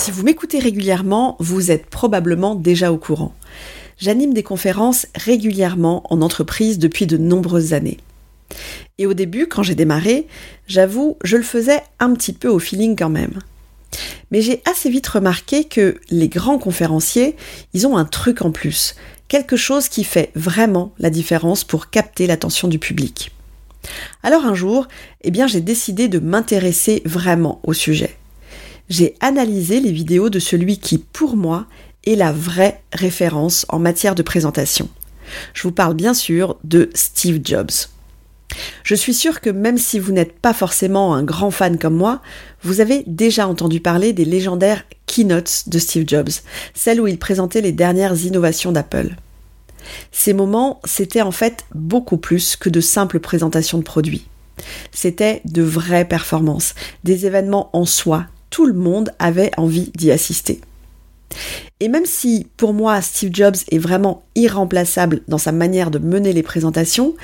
Si vous m'écoutez régulièrement, vous êtes probablement déjà au courant. J'anime des conférences régulièrement en entreprise depuis de nombreuses années. Et au début, quand j'ai démarré, j'avoue, je le faisais un petit peu au feeling quand même. Mais j'ai assez vite remarqué que les grands conférenciers, ils ont un truc en plus, quelque chose qui fait vraiment la différence pour capter l'attention du public. Alors un jour, eh bien, j'ai décidé de m'intéresser vraiment au sujet. J'ai analysé les vidéos de celui qui, pour moi, est la vraie référence en matière de présentation. Je vous parle bien sûr de Steve Jobs. Je suis sûre que même si vous n'êtes pas forcément un grand fan comme moi, vous avez déjà entendu parler des légendaires keynotes de Steve Jobs, celles où il présentait les dernières innovations d'Apple. Ces moments, c'était en fait beaucoup plus que de simples présentations de produits. C'était de vraies performances, des événements en soi, tout le monde avait envie d'y assister. Et même si pour moi Steve Jobs est vraiment irremplaçable dans sa manière de mener les présentations,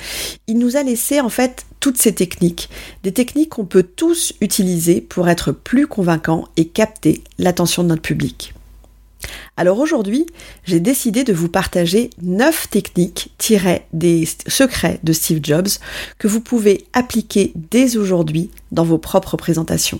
il nous a laissé en fait toutes ces techniques, des techniques qu'on peut tous utiliser pour être plus convaincants et capter l'attention de notre public. Alors aujourd'hui, j'ai décidé de vous partager 9 techniques tirées des secrets de Steve Jobs que vous pouvez appliquer dès aujourd'hui dans vos propres présentations.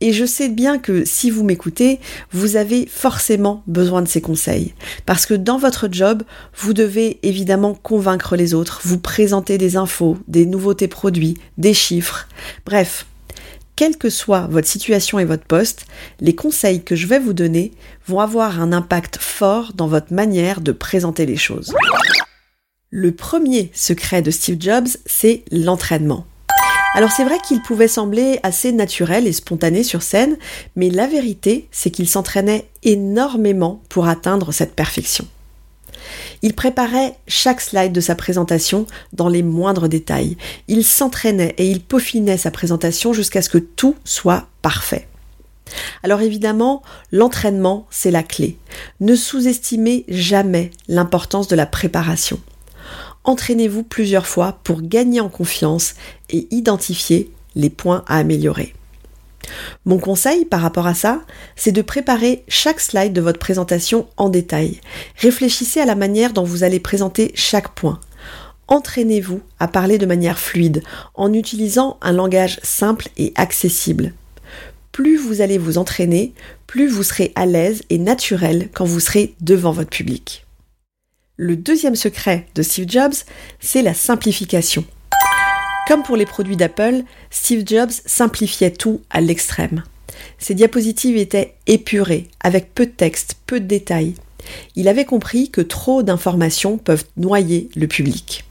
Et je sais bien que si vous m'écoutez, vous avez forcément besoin de ces conseils. Parce que dans votre job, vous devez évidemment convaincre les autres, vous présenter des infos, des nouveautés produits, des chiffres. Bref, quelle que soit votre situation et votre poste, les conseils que je vais vous donner vont avoir un impact fort dans votre manière de présenter les choses. Le premier secret de Steve Jobs, c'est l'entraînement. Alors c'est vrai qu'il pouvait sembler assez naturel et spontané sur scène, mais la vérité, c'est qu'il s'entraînait énormément pour atteindre cette perfection. Il préparait chaque slide de sa présentation dans les moindres détails. Il s'entraînait et il peaufinait sa présentation jusqu'à ce que tout soit parfait. Alors évidemment, l'entraînement, c'est la clé. Ne sous-estimez jamais l'importance de la préparation entraînez-vous plusieurs fois pour gagner en confiance et identifier les points à améliorer. Mon conseil par rapport à ça, c'est de préparer chaque slide de votre présentation en détail. Réfléchissez à la manière dont vous allez présenter chaque point. Entraînez-vous à parler de manière fluide en utilisant un langage simple et accessible. Plus vous allez vous entraîner, plus vous serez à l'aise et naturel quand vous serez devant votre public. Le deuxième secret de Steve Jobs, c'est la simplification. Comme pour les produits d'Apple, Steve Jobs simplifiait tout à l'extrême. Ses diapositives étaient épurées, avec peu de texte, peu de détails. Il avait compris que trop d'informations peuvent noyer le public.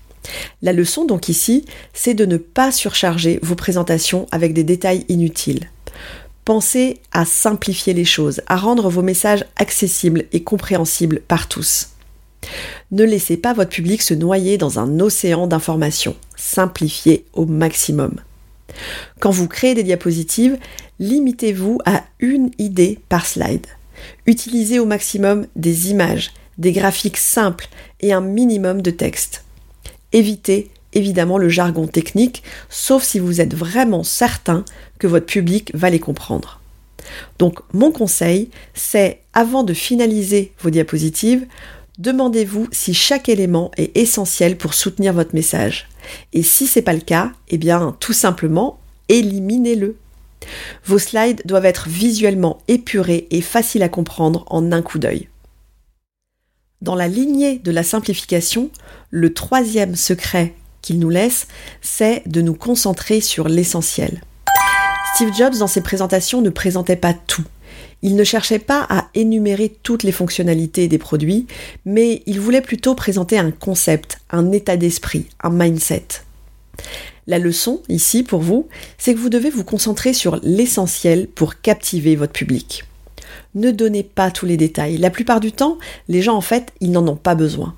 La leçon donc ici, c'est de ne pas surcharger vos présentations avec des détails inutiles. Pensez à simplifier les choses, à rendre vos messages accessibles et compréhensibles par tous. Ne laissez pas votre public se noyer dans un océan d'informations. Simplifiez au maximum. Quand vous créez des diapositives, limitez-vous à une idée par slide. Utilisez au maximum des images, des graphiques simples et un minimum de texte. Évitez évidemment le jargon technique, sauf si vous êtes vraiment certain que votre public va les comprendre. Donc mon conseil, c'est avant de finaliser vos diapositives, Demandez-vous si chaque élément est essentiel pour soutenir votre message. Et si c'est pas le cas, eh bien, tout simplement, éliminez-le. Vos slides doivent être visuellement épurés et faciles à comprendre en un coup d'œil. Dans la lignée de la simplification, le troisième secret qu'il nous laisse, c'est de nous concentrer sur l'essentiel. Steve Jobs, dans ses présentations, ne présentait pas tout. Il ne cherchait pas à énumérer toutes les fonctionnalités des produits, mais il voulait plutôt présenter un concept, un état d'esprit, un mindset. La leçon, ici, pour vous, c'est que vous devez vous concentrer sur l'essentiel pour captiver votre public. Ne donnez pas tous les détails. La plupart du temps, les gens, en fait, ils n'en ont pas besoin.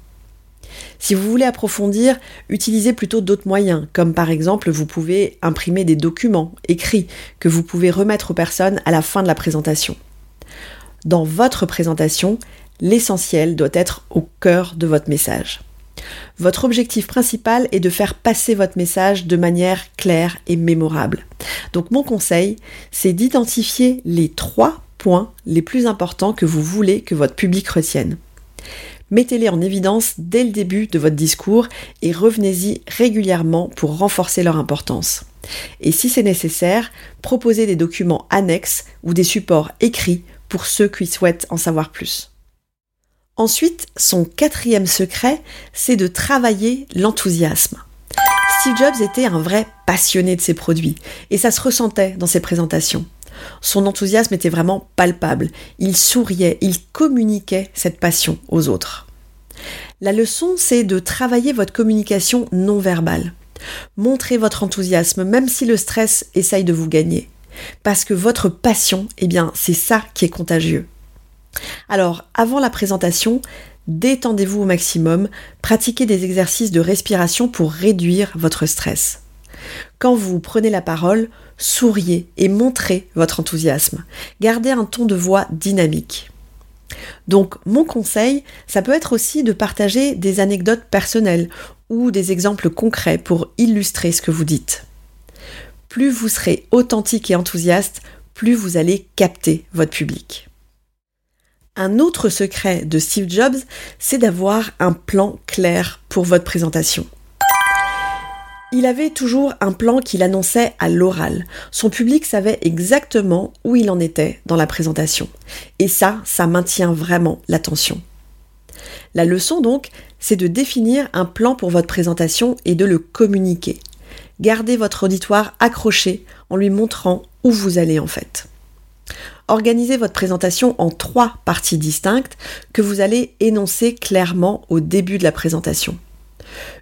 Si vous voulez approfondir, utilisez plutôt d'autres moyens, comme par exemple vous pouvez imprimer des documents écrits que vous pouvez remettre aux personnes à la fin de la présentation. Dans votre présentation, l'essentiel doit être au cœur de votre message. Votre objectif principal est de faire passer votre message de manière claire et mémorable. Donc mon conseil, c'est d'identifier les trois points les plus importants que vous voulez que votre public retienne. Mettez-les en évidence dès le début de votre discours et revenez-y régulièrement pour renforcer leur importance. Et si c'est nécessaire, proposez des documents annexes ou des supports écrits pour ceux qui souhaitent en savoir plus. Ensuite, son quatrième secret, c'est de travailler l'enthousiasme. Steve Jobs était un vrai passionné de ses produits, et ça se ressentait dans ses présentations. Son enthousiasme était vraiment palpable, il souriait, il communiquait cette passion aux autres. La leçon, c'est de travailler votre communication non verbale. Montrez votre enthousiasme, même si le stress essaye de vous gagner. Parce que votre passion, eh bien, c'est ça qui est contagieux. Alors, avant la présentation, détendez-vous au maximum, pratiquez des exercices de respiration pour réduire votre stress. Quand vous prenez la parole, souriez et montrez votre enthousiasme. Gardez un ton de voix dynamique. Donc mon conseil, ça peut être aussi de partager des anecdotes personnelles ou des exemples concrets pour illustrer ce que vous dites. Plus vous serez authentique et enthousiaste, plus vous allez capter votre public. Un autre secret de Steve Jobs, c'est d'avoir un plan clair pour votre présentation. Il avait toujours un plan qu'il annonçait à l'oral. Son public savait exactement où il en était dans la présentation. Et ça, ça maintient vraiment l'attention. La leçon donc, c'est de définir un plan pour votre présentation et de le communiquer. Gardez votre auditoire accroché en lui montrant où vous allez en fait. Organisez votre présentation en trois parties distinctes que vous allez énoncer clairement au début de la présentation.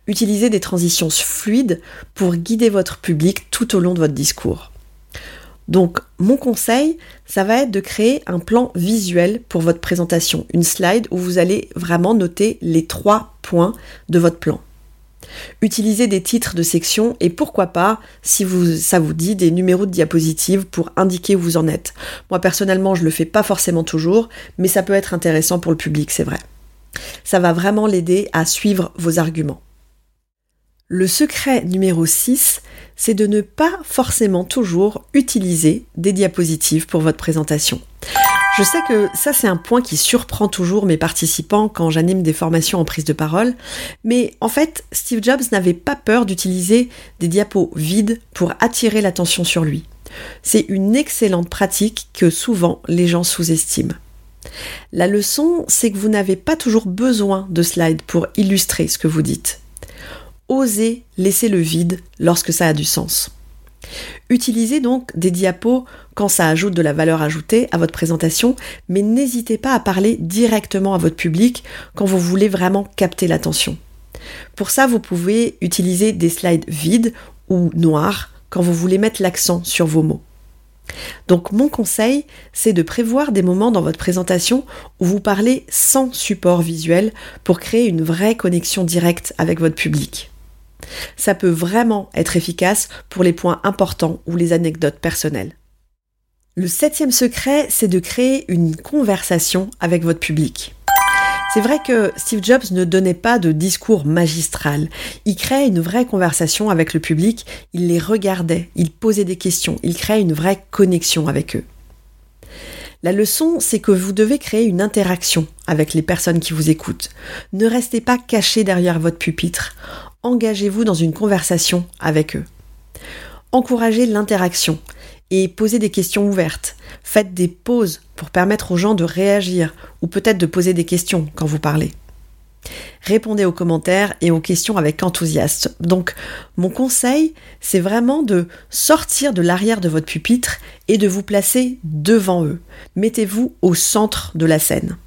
Utilisez des transitions fluides pour guider votre public tout au long de votre discours. Donc, mon conseil, ça va être de créer un plan visuel pour votre présentation, une slide où vous allez vraiment noter les trois points de votre plan. Utilisez des titres de section et pourquoi pas, si ça vous dit, des numéros de diapositives pour indiquer où vous en êtes. Moi personnellement, je le fais pas forcément toujours, mais ça peut être intéressant pour le public, c'est vrai. Ça va vraiment l'aider à suivre vos arguments. Le secret numéro 6, c'est de ne pas forcément toujours utiliser des diapositives pour votre présentation. Je sais que ça c'est un point qui surprend toujours mes participants quand j'anime des formations en prise de parole, mais en fait Steve Jobs n'avait pas peur d'utiliser des diapos vides pour attirer l'attention sur lui. C'est une excellente pratique que souvent les gens sous-estiment. La leçon, c'est que vous n'avez pas toujours besoin de slides pour illustrer ce que vous dites. Osez laisser le vide lorsque ça a du sens. Utilisez donc des diapos quand ça ajoute de la valeur ajoutée à votre présentation, mais n'hésitez pas à parler directement à votre public quand vous voulez vraiment capter l'attention. Pour ça, vous pouvez utiliser des slides vides ou noirs quand vous voulez mettre l'accent sur vos mots. Donc mon conseil, c'est de prévoir des moments dans votre présentation où vous parlez sans support visuel pour créer une vraie connexion directe avec votre public. Ça peut vraiment être efficace pour les points importants ou les anecdotes personnelles. Le septième secret, c'est de créer une conversation avec votre public. C'est vrai que Steve Jobs ne donnait pas de discours magistral. Il créait une vraie conversation avec le public, il les regardait, il posait des questions, il créait une vraie connexion avec eux. La leçon, c'est que vous devez créer une interaction avec les personnes qui vous écoutent. Ne restez pas caché derrière votre pupitre engagez-vous dans une conversation avec eux. Encouragez l'interaction et posez des questions ouvertes. Faites des pauses pour permettre aux gens de réagir ou peut-être de poser des questions quand vous parlez. Répondez aux commentaires et aux questions avec enthousiasme. Donc, mon conseil, c'est vraiment de sortir de l'arrière de votre pupitre et de vous placer devant eux. Mettez-vous au centre de la scène.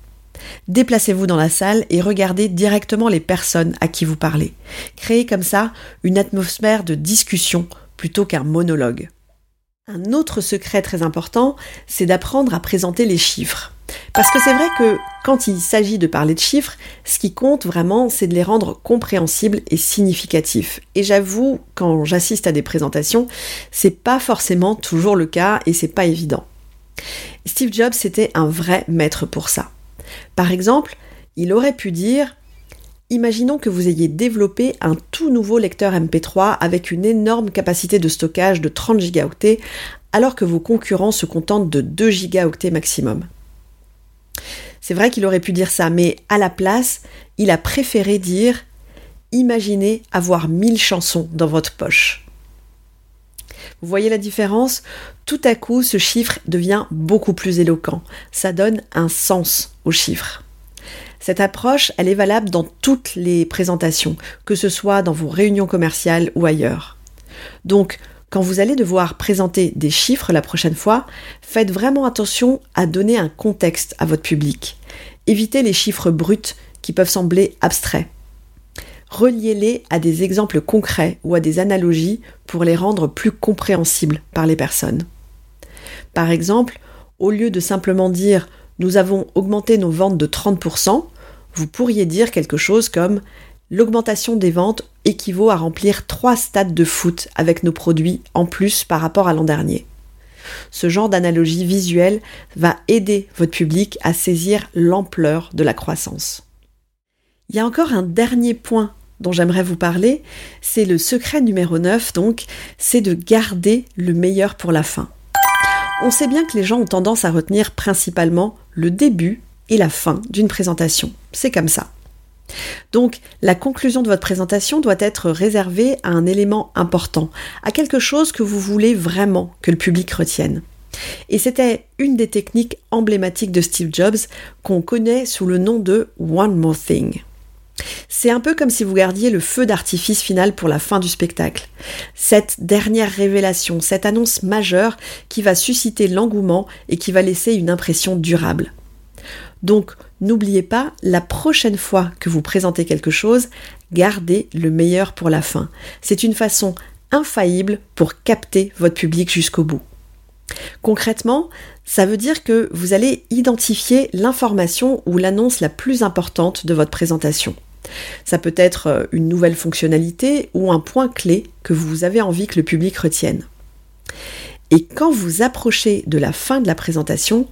Déplacez-vous dans la salle et regardez directement les personnes à qui vous parlez. Créez comme ça une atmosphère de discussion plutôt qu'un monologue. Un autre secret très important, c'est d'apprendre à présenter les chiffres. Parce que c'est vrai que quand il s'agit de parler de chiffres, ce qui compte vraiment, c'est de les rendre compréhensibles et significatifs. Et j'avoue, quand j'assiste à des présentations, c'est pas forcément toujours le cas et c'est pas évident. Steve Jobs c'était un vrai maître pour ça. Par exemple, il aurait pu dire Imaginons que vous ayez développé un tout nouveau lecteur MP3 avec une énorme capacité de stockage de 30 gigaoctets alors que vos concurrents se contentent de 2 gigaoctets maximum. C'est vrai qu'il aurait pu dire ça, mais à la place, il a préféré dire Imaginez avoir 1000 chansons dans votre poche. Vous voyez la différence? Tout à coup, ce chiffre devient beaucoup plus éloquent. Ça donne un sens au chiffre. Cette approche, elle est valable dans toutes les présentations, que ce soit dans vos réunions commerciales ou ailleurs. Donc, quand vous allez devoir présenter des chiffres la prochaine fois, faites vraiment attention à donner un contexte à votre public. Évitez les chiffres bruts qui peuvent sembler abstraits. Reliez-les à des exemples concrets ou à des analogies pour les rendre plus compréhensibles par les personnes. Par exemple, au lieu de simplement dire nous avons augmenté nos ventes de 30%, vous pourriez dire quelque chose comme l'augmentation des ventes équivaut à remplir trois stades de foot avec nos produits en plus par rapport à l'an dernier. Ce genre d'analogie visuelle va aider votre public à saisir l'ampleur de la croissance. Il y a encore un dernier point dont j'aimerais vous parler, c'est le secret numéro 9, donc c'est de garder le meilleur pour la fin. On sait bien que les gens ont tendance à retenir principalement le début et la fin d'une présentation. C'est comme ça. Donc, la conclusion de votre présentation doit être réservée à un élément important, à quelque chose que vous voulez vraiment que le public retienne. Et c'était une des techniques emblématiques de Steve Jobs qu'on connaît sous le nom de One More Thing. C'est un peu comme si vous gardiez le feu d'artifice final pour la fin du spectacle. Cette dernière révélation, cette annonce majeure qui va susciter l'engouement et qui va laisser une impression durable. Donc, n'oubliez pas, la prochaine fois que vous présentez quelque chose, gardez le meilleur pour la fin. C'est une façon infaillible pour capter votre public jusqu'au bout. Concrètement, ça veut dire que vous allez identifier l'information ou l'annonce la plus importante de votre présentation. Ça peut être euh, une nouvelle fonctionnalité ou un point clé que vous avez envie que le public retienne. Et quand vous approchez de la fin de la présentation,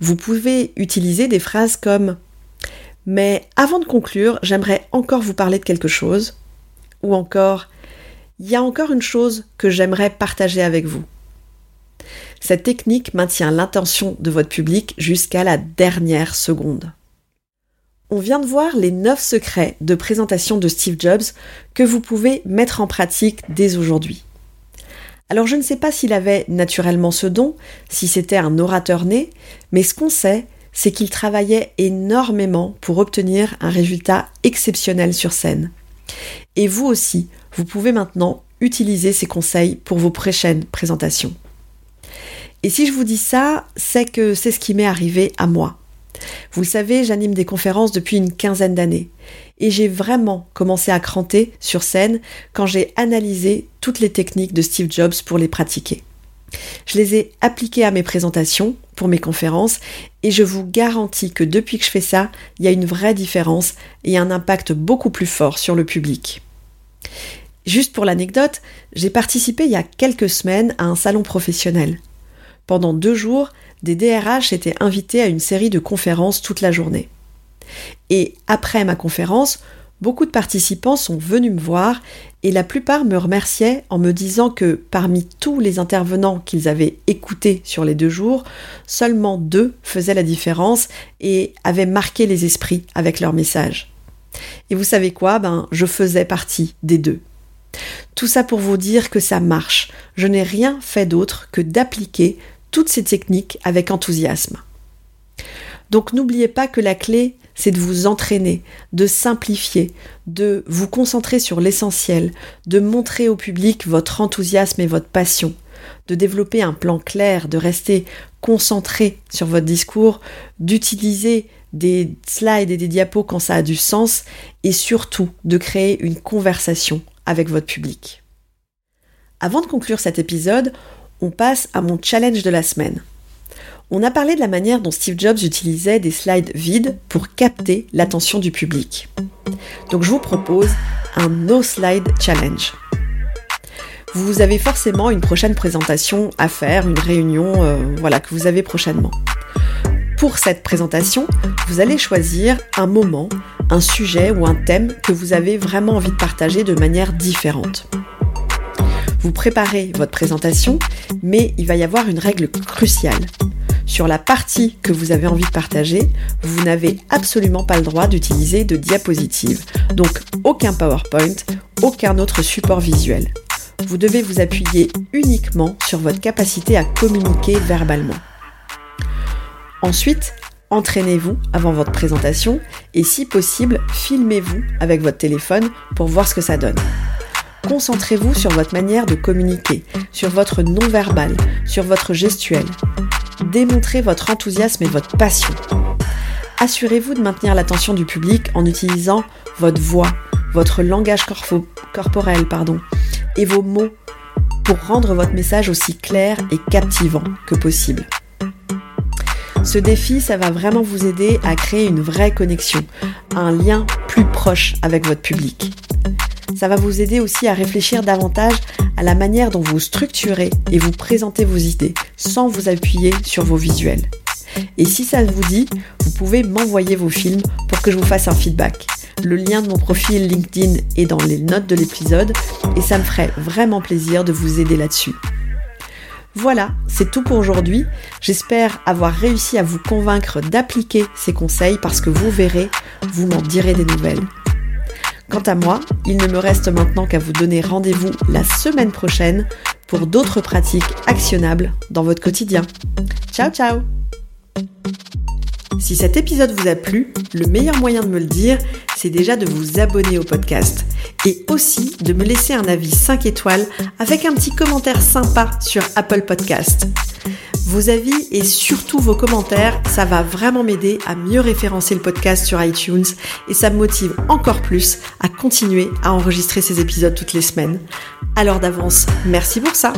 vous pouvez utiliser des phrases comme Mais avant de conclure, j'aimerais encore vous parler de quelque chose. Ou encore Il y a encore une chose que j'aimerais partager avec vous. Cette technique maintient l'intention de votre public jusqu'à la dernière seconde. On vient de voir les 9 secrets de présentation de Steve Jobs que vous pouvez mettre en pratique dès aujourd'hui. Alors je ne sais pas s'il avait naturellement ce don, si c'était un orateur né, mais ce qu'on sait, c'est qu'il travaillait énormément pour obtenir un résultat exceptionnel sur scène. Et vous aussi, vous pouvez maintenant utiliser ces conseils pour vos prochaines présentations. Et si je vous dis ça, c'est que c'est ce qui m'est arrivé à moi. Vous le savez, j'anime des conférences depuis une quinzaine d'années. Et j'ai vraiment commencé à cranter sur scène quand j'ai analysé toutes les techniques de Steve Jobs pour les pratiquer. Je les ai appliquées à mes présentations, pour mes conférences, et je vous garantis que depuis que je fais ça, il y a une vraie différence et un impact beaucoup plus fort sur le public. Juste pour l'anecdote, j'ai participé il y a quelques semaines à un salon professionnel. Pendant deux jours, des DRH étaient invités à une série de conférences toute la journée. Et après ma conférence, beaucoup de participants sont venus me voir et la plupart me remerciaient en me disant que parmi tous les intervenants qu'ils avaient écoutés sur les deux jours, seulement deux faisaient la différence et avaient marqué les esprits avec leur message. Et vous savez quoi? Ben, je faisais partie des deux. Tout ça pour vous dire que ça marche. Je n'ai rien fait d'autre que d'appliquer toutes ces techniques avec enthousiasme. Donc n'oubliez pas que la clé, c'est de vous entraîner, de simplifier, de vous concentrer sur l'essentiel, de montrer au public votre enthousiasme et votre passion, de développer un plan clair, de rester concentré sur votre discours, d'utiliser des slides et des diapos quand ça a du sens, et surtout de créer une conversation avec votre public. Avant de conclure cet épisode, on passe à mon challenge de la semaine. On a parlé de la manière dont Steve Jobs utilisait des slides vides pour capter l'attention du public. Donc je vous propose un No Slide Challenge. Vous avez forcément une prochaine présentation à faire, une réunion euh, voilà, que vous avez prochainement. Pour cette présentation, vous allez choisir un moment, un sujet ou un thème que vous avez vraiment envie de partager de manière différente. Vous préparez votre présentation, mais il va y avoir une règle cruciale. Sur la partie que vous avez envie de partager, vous n'avez absolument pas le droit d'utiliser de diapositives. Donc aucun PowerPoint, aucun autre support visuel. Vous devez vous appuyer uniquement sur votre capacité à communiquer verbalement. Ensuite, entraînez-vous avant votre présentation et si possible, filmez-vous avec votre téléphone pour voir ce que ça donne. Concentrez-vous sur votre manière de communiquer, sur votre non-verbal, sur votre gestuel. Démontrez votre enthousiasme et votre passion. Assurez-vous de maintenir l'attention du public en utilisant votre voix, votre langage corporel pardon, et vos mots pour rendre votre message aussi clair et captivant que possible. Ce défi, ça va vraiment vous aider à créer une vraie connexion, un lien plus proche avec votre public ça va vous aider aussi à réfléchir davantage à la manière dont vous structurez et vous présentez vos idées sans vous appuyer sur vos visuels. Et si ça vous dit, vous pouvez m'envoyer vos films pour que je vous fasse un feedback. Le lien de mon profil LinkedIn est dans les notes de l'épisode et ça me ferait vraiment plaisir de vous aider là-dessus. Voilà, c'est tout pour aujourd'hui. J'espère avoir réussi à vous convaincre d'appliquer ces conseils parce que vous verrez, vous m'en direz des nouvelles. Quant à moi, il ne me reste maintenant qu'à vous donner rendez-vous la semaine prochaine pour d'autres pratiques actionnables dans votre quotidien. Ciao ciao Si cet épisode vous a plu, le meilleur moyen de me le dire, c'est déjà de vous abonner au podcast et aussi de me laisser un avis 5 étoiles avec un petit commentaire sympa sur Apple Podcast. Vos avis et surtout vos commentaires, ça va vraiment m'aider à mieux référencer le podcast sur iTunes et ça me motive encore plus à continuer à enregistrer ces épisodes toutes les semaines. Alors d'avance, merci pour ça.